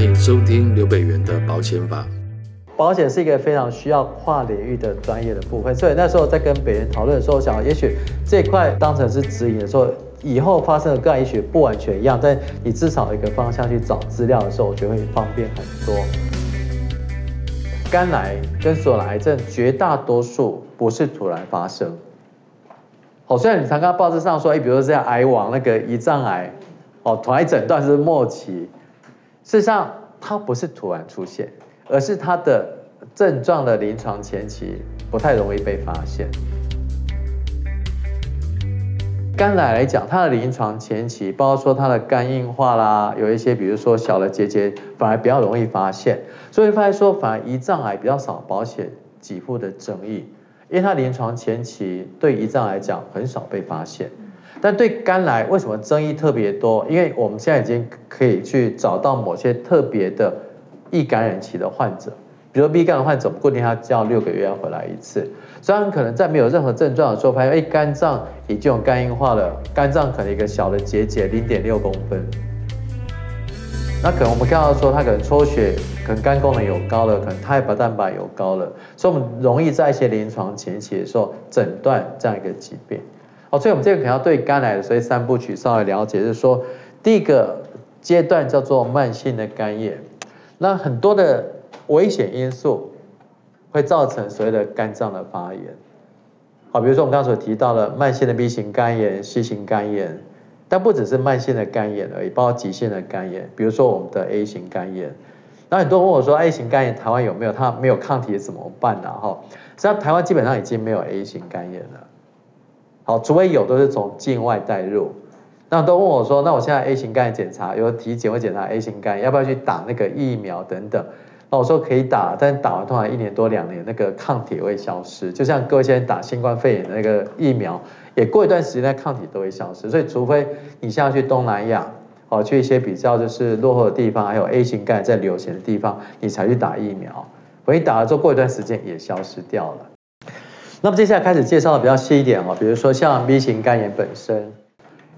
欢迎收听刘北元的保险法。保险是一个非常需要跨领域的专业的部分，所以那时候在跟北元讨论的时候，我想也许这块当成是指引的时候，以后发生的个案也许不完全一样，但你至少一个方向去找资料的时候，我觉得会方便很多。肝癌跟所有的癌症绝大多数不是突然发生。好，虽然你常看报纸上说，哎，比如说像癌王那个胰脏癌，哦，突然诊断是末期，事实上它不是突然出现。而是它的症状的临床前期不太容易被发现。肝癌来讲，它的临床前期，包括说它的肝硬化啦，有一些比如说小的结节，反而比较容易发现。所以发现说，反而胰脏癌比较少保险给付的争议，因为它临床前期对胰脏来讲很少被发现。但对肝癌为什么争议特别多？因为我们现在已经可以去找到某些特别的。易感染期的患者，比如 B 肝的患者，固定他叫六个月要回来一次。虽然可能在没有任何症状的时候，发现哎，肝脏已经有肝硬化了，肝脏可能一个小的结节零点六公分。那可能我们看到说他可能抽血，可能肝功能有高了，可能胎白蛋白有高了，所以我们容易在一些临床前期的时候诊断这样一个疾病。好，所以我们这个可能要对肝癌所以三部曲稍微了解，就是说第一个阶段叫做慢性的肝炎。那很多的危险因素会造成所谓的肝脏的发炎，好，比如说我们刚刚所提到的慢性的 B 型肝炎、C 型肝炎，但不只是慢性的肝炎而已，包括急性的肝炎，比如说我们的 A 型肝炎。那很多人问我说，A 型肝炎台湾有没有？它没有抗体怎么办呢？哈，实际上台湾基本上已经没有 A 型肝炎了，好，除非有都是从境外带入。那都问我说，那我现在 A 型肝炎检查，有体检会检查 A 型肝炎，要不要去打那个疫苗等等？那我说可以打，但打完通常一年多两年，那个抗体会消失。就像各位现在打新冠肺炎的那个疫苗，也过一段时间，那抗体都会消失。所以除非你现在去东南亚，哦，去一些比较就是落后的地方，还有 A 型肝炎在流行的地方，你才去打疫苗。我一打了之后，过一段时间也消失掉了。那么接下来开始介绍的比较细一点哦，比如说像 B 型肝炎本身。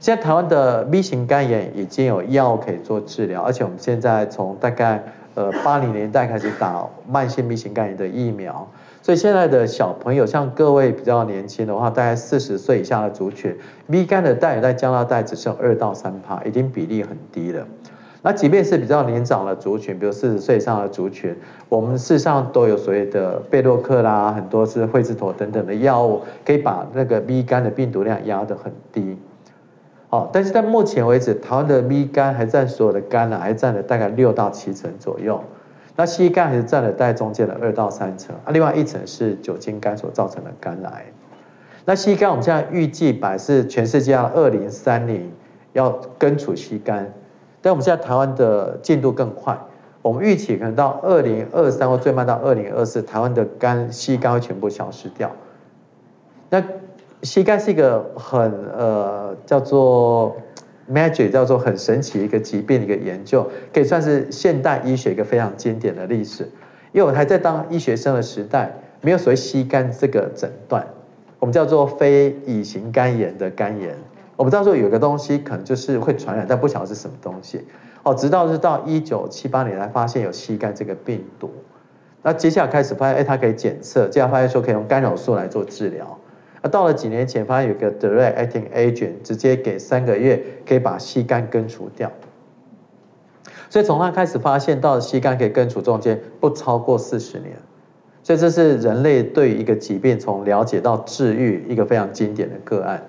现在台湾的 B 型肝炎已经有药可以做治疗，而且我们现在从大概呃八零年代开始打慢性 B 型肝炎的疫苗，所以现在的小朋友，像各位比较年轻的话，大概四十岁以下的族群，B 肝的带在加拿大只剩二到三趴，已经比例很低了。那即便是比较年长的族群，比如四十岁以上的族群，我们事实上都有所谓的贝洛克啦，很多是惠治妥等等的药物，可以把那个 B 肝的病毒量压得很低。好，但是在目前为止，台湾的 B 肝还占所有的肝呢，还占了大概六到七成左右。那 C 肝还是占了大概中间的二到三成，啊，另外一层是酒精肝所造成的肝癌。那 C 肝我们现在预计百是全世界二零三零要根除 C 肝，但我们现在台湾的进度更快，我们预期可能到二零二三或最慢到二零二四，台湾的肝膝肝会全部消失掉。那膝肝是一个很呃叫做 magic 叫做很神奇一个疾病的一个研究，可以算是现代医学一个非常经典的历史。因为我还在当医学生的时代，没有所谓膝肝这个诊断，我们叫做非乙型肝炎的肝炎。我们知道说有个东西可能就是会传染，但不晓得是什么东西。哦，直到是到一九七八年才发现有 C 肝这个病毒。那接下来开始发现，哎，它可以检测，接下来发现说可以用干扰素来做治疗。那到了几年前，发现有个 direct acting agent，直接给三个月可以把 C 肝根除掉。所以从那开始发现到 C 肝可以根除中间不超过四十年，所以这是人类对于一个疾病从了解到治愈一个非常经典的个案。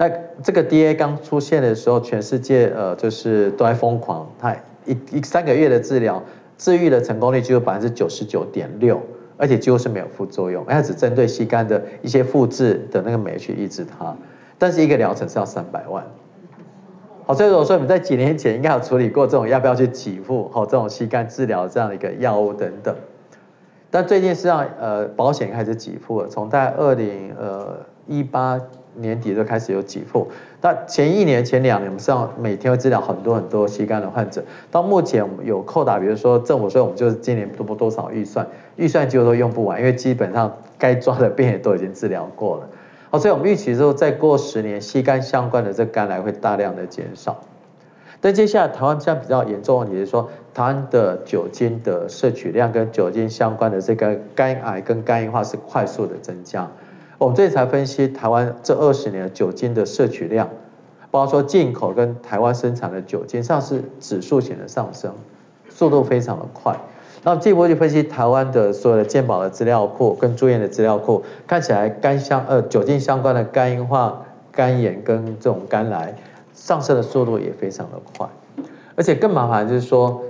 那这个 DA 刚出现的时候，全世界呃就是都在疯狂，它一一三个月的治疗，治愈的成功率只有百分之九十九点六。而且几乎是没有副作用，它只针对膝肝的一些复制的那个酶去抑制它，但是一个疗程是要三百万。好，所以我说你们在几年前应该有处理过这种要不要去给付，好，这种膝肝治疗这样的一个药物等等。但最近实际上呃保险开始给付了，从大概二零呃一八。年底就开始有给付，那前一年、前两年，我们实际上每天会治疗很多很多 C 肝的患者。到目前我们有扣打，比如说政府说我们就是今年多不多少预算，预算几乎都用不完，因为基本上该抓的病也都已经治疗过了。好，所以我们预期之后再过十年，C 肝相关的这肝癌会大量的减少。但接下来台湾现在比较严重的问题是说，台湾的酒精的摄取量跟酒精相关的这个肝癌跟肝硬化是快速的增加。我们这才分析台湾这二十年的酒精的摄取量，包括说进口跟台湾生产的酒精，上是指数型的上升，速度非常的快。那进一步去分析台湾的所有的健保的资料库跟住院的资料库，看起来肝相呃酒精相关的肝硬化、肝炎跟这种肝癌上升的速度也非常的快，而且更麻烦就是说，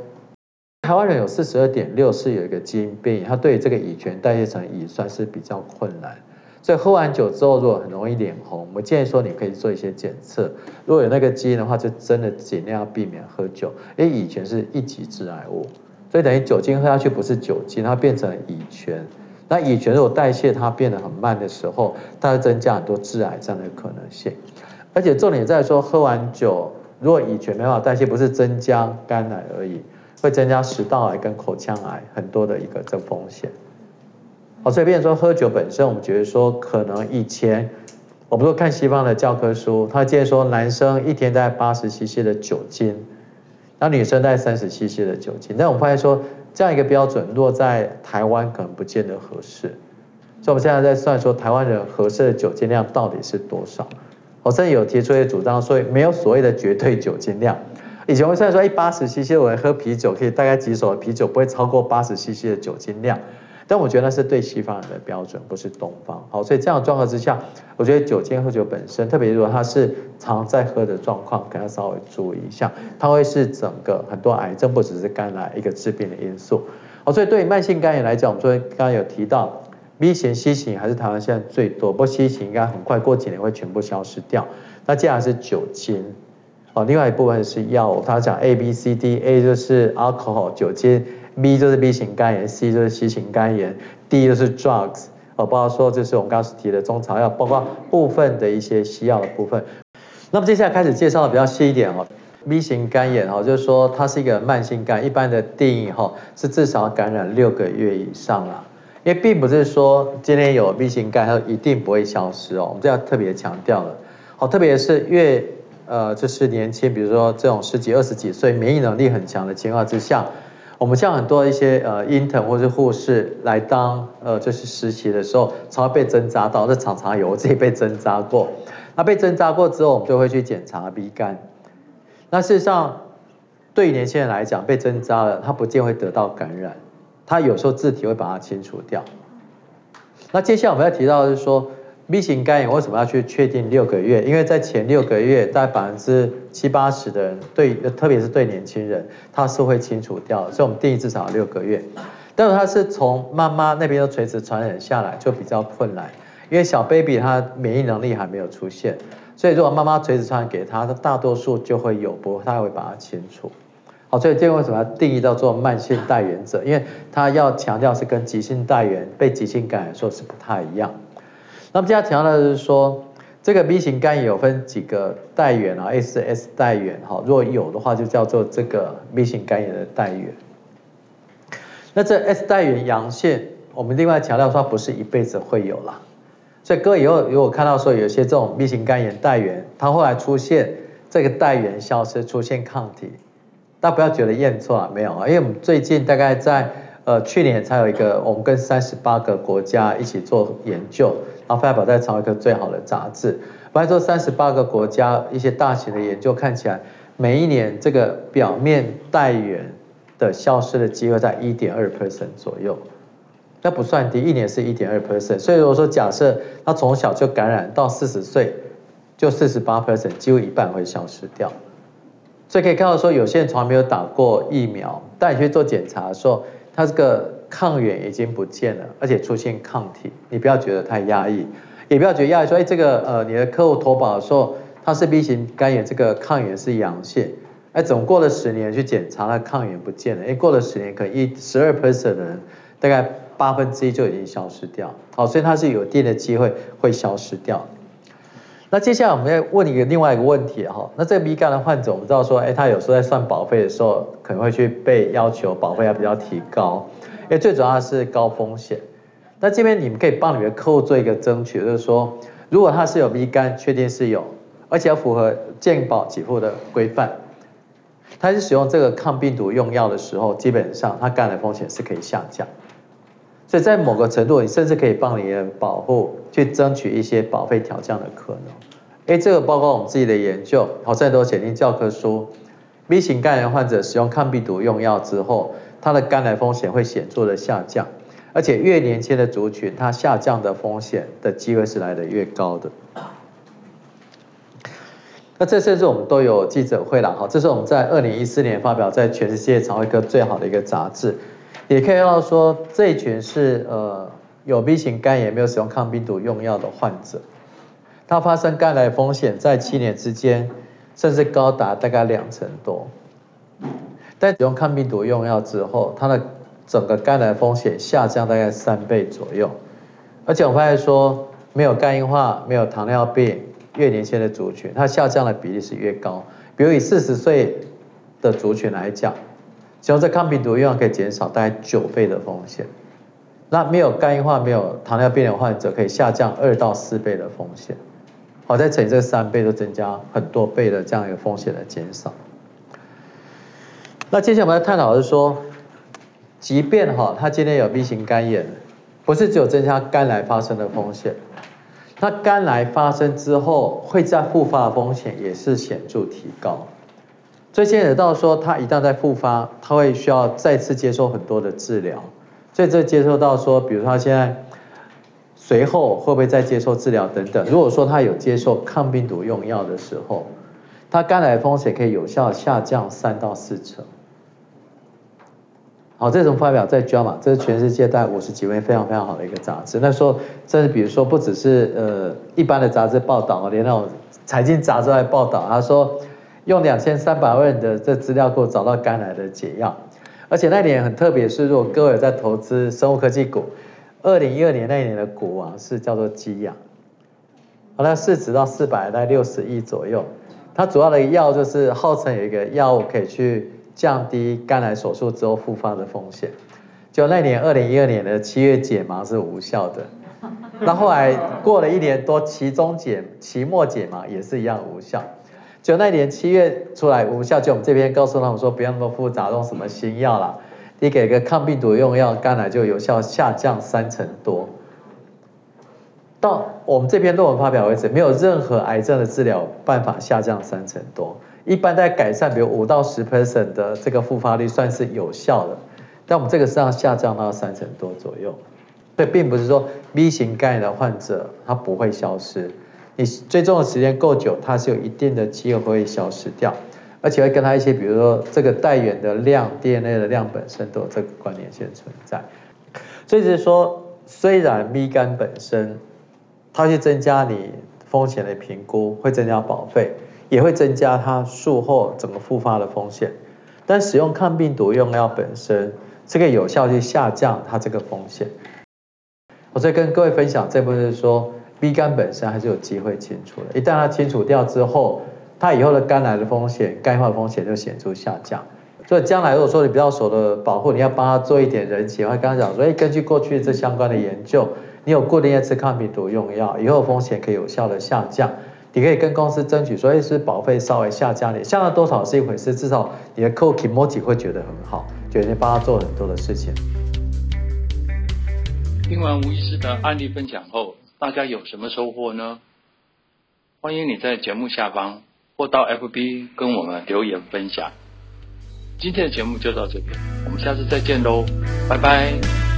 台湾人有四十二点六是有一个基因变异，它对这个乙醛代谢成乙酸是比较困难。所以喝完酒之后，如果很容易脸红，我建议说你可以做一些检测。如果有那个基因的话，就真的尽量避免喝酒，因为乙醛是一级致癌物。所以等于酒精喝下去不是酒精，它变成乙醛。那乙醛如果代谢它变得很慢的时候，它会增加很多致癌这样的可能性。而且重点在说，喝完酒如果乙醛没办法代谢，不是增加肝癌而已，会增加食道癌跟口腔癌很多的一个这风险。好，所以变成说喝酒本身，我们觉得说可能以前，我们说看西方的教科书，他建议说男生一天在八十 CC 的酒精，那女生在三十 CC 的酒精。但我们发现说这样一个标准落在台湾可能不见得合适，所以我们现在在算说台湾人合适的酒精量到底是多少。我甚至有提出一些主张，所以没有所谓的绝对酒精量。以前我算说，一八十 CC 我喝啤酒可以大概几手啤酒不会超过八十 CC 的酒精量。但我觉得那是对西方人的标准，不是东方。好，所以这样的状况之下，我觉得酒精喝酒本身，特别如果它是常在喝的状况，可能稍微注意一下，它会是整个很多癌症，不只是肝癌一个致病的因素。好，所以对于慢性肝炎来讲，我们昨天刚刚有提到，B 型、C 型还是台湾现在最多，不过 C 型应该很快过几年会全部消失掉。那接下来是酒精，哦，另外一部分是药物，它讲 A、B、C、D，A 就是 alcohol 酒精。B 就是 B 型肝炎，C 就是 C 型肝炎，D 就是 drugs，哦，包括说就是我们刚刚提的中草药，包括部分的一些西药的部分。那么接下来开始介绍的比较细一点哦，B 型肝炎哦，就是说它是一个慢性肝，一般的定义哈是至少感染六个月以上啦，因为并不是说今天有 B 型肝它一定不会消失哦，我们这要特别强调了，好，特别是越呃就是年轻，比如说这种十几二十几岁，免疫能力很强的情况之下。我们像很多一些呃 intern 或是护士来当呃就是实习的时候，常常被针扎到，这常常有我自己被针扎过。那被针扎过之后，我们就会去检查 B 肝。那事实上，对于年轻人来讲，被针扎了，他不见会得到感染，他有时候自体会把它清除掉。那接下来我们要提到的是说。B 型肝炎为什么要去确定六个月？因为在前六个月，大概百分之七八十的人对，特别是对年轻人，他是会清除掉，所以我们定义至少六个月。但是他是从妈妈那边的垂直传染下来，就比较困难，因为小 baby 他免疫能力还没有出现，所以如果妈妈垂直传染给他，他大多数就会有，不过他会把它清除。好，所以这个为什么要定义叫做慢性带原者？因为他要强调是跟急性带原被急性感染说是不太一样。那么接下来提到的是说，这个 B 型肝炎有分几个带源啊，S S 带源哈，如果有的话就叫做这个 B 型肝炎的带源。那这 S 带原阳性，我们另外强调说不是一辈子会有啦。所以各位以后如果看到说有些这种 B 型肝炎带源，它后来出现这个带原消失，出现抗体，大家不要觉得验错了没有啊，因为我们最近大概在呃去年才有一个，我们跟三十八个国家一起做研究。然后发表在《长一个最好的杂志》，不然说三十八个国家一些大型的研究看起来，每一年这个表面带源的消失的机会在一点二 percent 左右，那不算低，一年是一点二 percent。所以如果说假设他从小就感染到四十岁，就四十八 percent，几乎一半会消失掉。所以可以看到说，有些人从来没有打过疫苗，但你去做检查的时候，他这个。抗原已经不见了，而且出现抗体，你不要觉得太压抑，也不要觉得压抑说，哎，这个呃，你的客户投保的时候，他是 B 型肝炎，这个抗原是阳性，哎，总过了十年去检查，那抗原不见了，哎，过了十年，可能一十二 percent 的人，大概八分之一就已经消失掉，好，所以它是有一定的机会会消失掉。那接下来我们要问一个另外一个问题哈，那这个 B 肝的患者，我们知道说，哎，他有时候在算保费的时候，可能会去被要求保费要比较提高。因为最主要是高风险，那这边你们可以帮你们的客户做一个争取，就是说，如果他是有 B 肝，确定是有，而且要符合健保给付的规范，他是使用这个抗病毒用药的时候，基本上他肝癌风险是可以下降。所以在某个程度，你甚至可以帮你的保护去争取一些保费调降的可能。哎，这个包括我们自己的研究，好在都写进教科书。B 型肝炎患者使用抗病毒用药之后，它的肝癌风险会显著的下降，而且越年轻的族群，它下降的风险的机会是来得越高的。那这甚至我们都有记者会了哈，这是我们在二零一四年发表在全世界肠胃科最好的一个杂志。也可以看到说，这一群是呃有 B 型肝炎没有使用抗病毒用药的患者，他发生肝癌风险在七年之间，甚至高达大概两成多。在使用抗病毒用药之后，他的整个肝癌风险下降大概三倍左右。而且我发现说，没有肝硬化、没有糖尿病、越年轻的族群，它下降的比例是越高。比如以四十岁的族群来讲。使用这抗病毒用药可以减少大概九倍的风险，那没有肝硬化、没有糖尿病的患者可以下降二到四倍的风险，好，再乘以这三倍，就增加很多倍的这样一个风险的减少。那接下来我们要探讨的是说，即便哈他今天有 B 型肝炎，不是只有增加肝癌发生的风险，那肝癌发生之后会再复发的风险也是显著提高。所以牵扯到说，他一旦再复发，他会需要再次接受很多的治疗。所以这接受到说，比如他现在随后会不会再接受治疗等等。如果说他有接受抗病毒用药的时候，他肝癌风险可以有效下降三到四成。好，这种发表在《JAMA》，这是全世界大概五十几位非常非常好的一个杂志。那时候，甚至比如说不只是呃一般的杂志报道，连那种财经杂志来报道，他说。用两千三百万的这资料库找到肝癌的解药，而且那年很特别，是如果各位在投资生物科技股，二零一二年那一年的股王是叫做基亚，好，那市值到四百在六十亿左右，它主要的药就是号称有一个药物可以去降低肝癌手术之后复发的风险，就那年二零一二年的七月解盲是无效的，那后来过了一年多期中解期末解盲也是一样无效。就那年七月出来无效，就我们这边告诉他们说不要那么复杂，用什么新药啦，你给个抗病毒用药，肝癌就有效下降三成多。到我们这篇论文发表为止，没有任何癌症的治疗办法下降三成多。一般在改善，比如五到十 percent 的这个复发率算是有效的，但我们这个实际上下降到三成多左右。所以并不是说 B 型肝炎的患者他不会消失。你追踪的时间够久，它是有一定的机会会消失掉，而且会跟他一些，比如说这个带源的量、DNA 的量本身都有这个关联性存在。所以就是说，虽然 B 肝本身它会增加你风险的评估，会增加保费，也会增加它术后整个复发的风险，但使用抗病毒用药本身，这个有效去下降它这个风险。我再跟各位分享这部分是说。B 肝本身还是有机会清除的，一旦它清除掉之后，它以后的肝癌的风险、肝硬化风险就显著下降。所以将来如果说你比较熟的保护，你要帮他做一点人情，我刚刚讲说，哎，根据过去这相关的研究，你有固定一次抗病毒用药，以后风险可以有效的下降。你可以跟公司争取说，哎，是保费稍微下降点，下降多少是一回事，至少你的客户 kimochi 会觉得很好，觉得你帮他做很多的事情。听完吴医师的案例分享后。大家有什么收获呢？欢迎你在节目下方或到 FB 跟我们留言分享。今天的节目就到这边，我们下次再见喽，拜拜。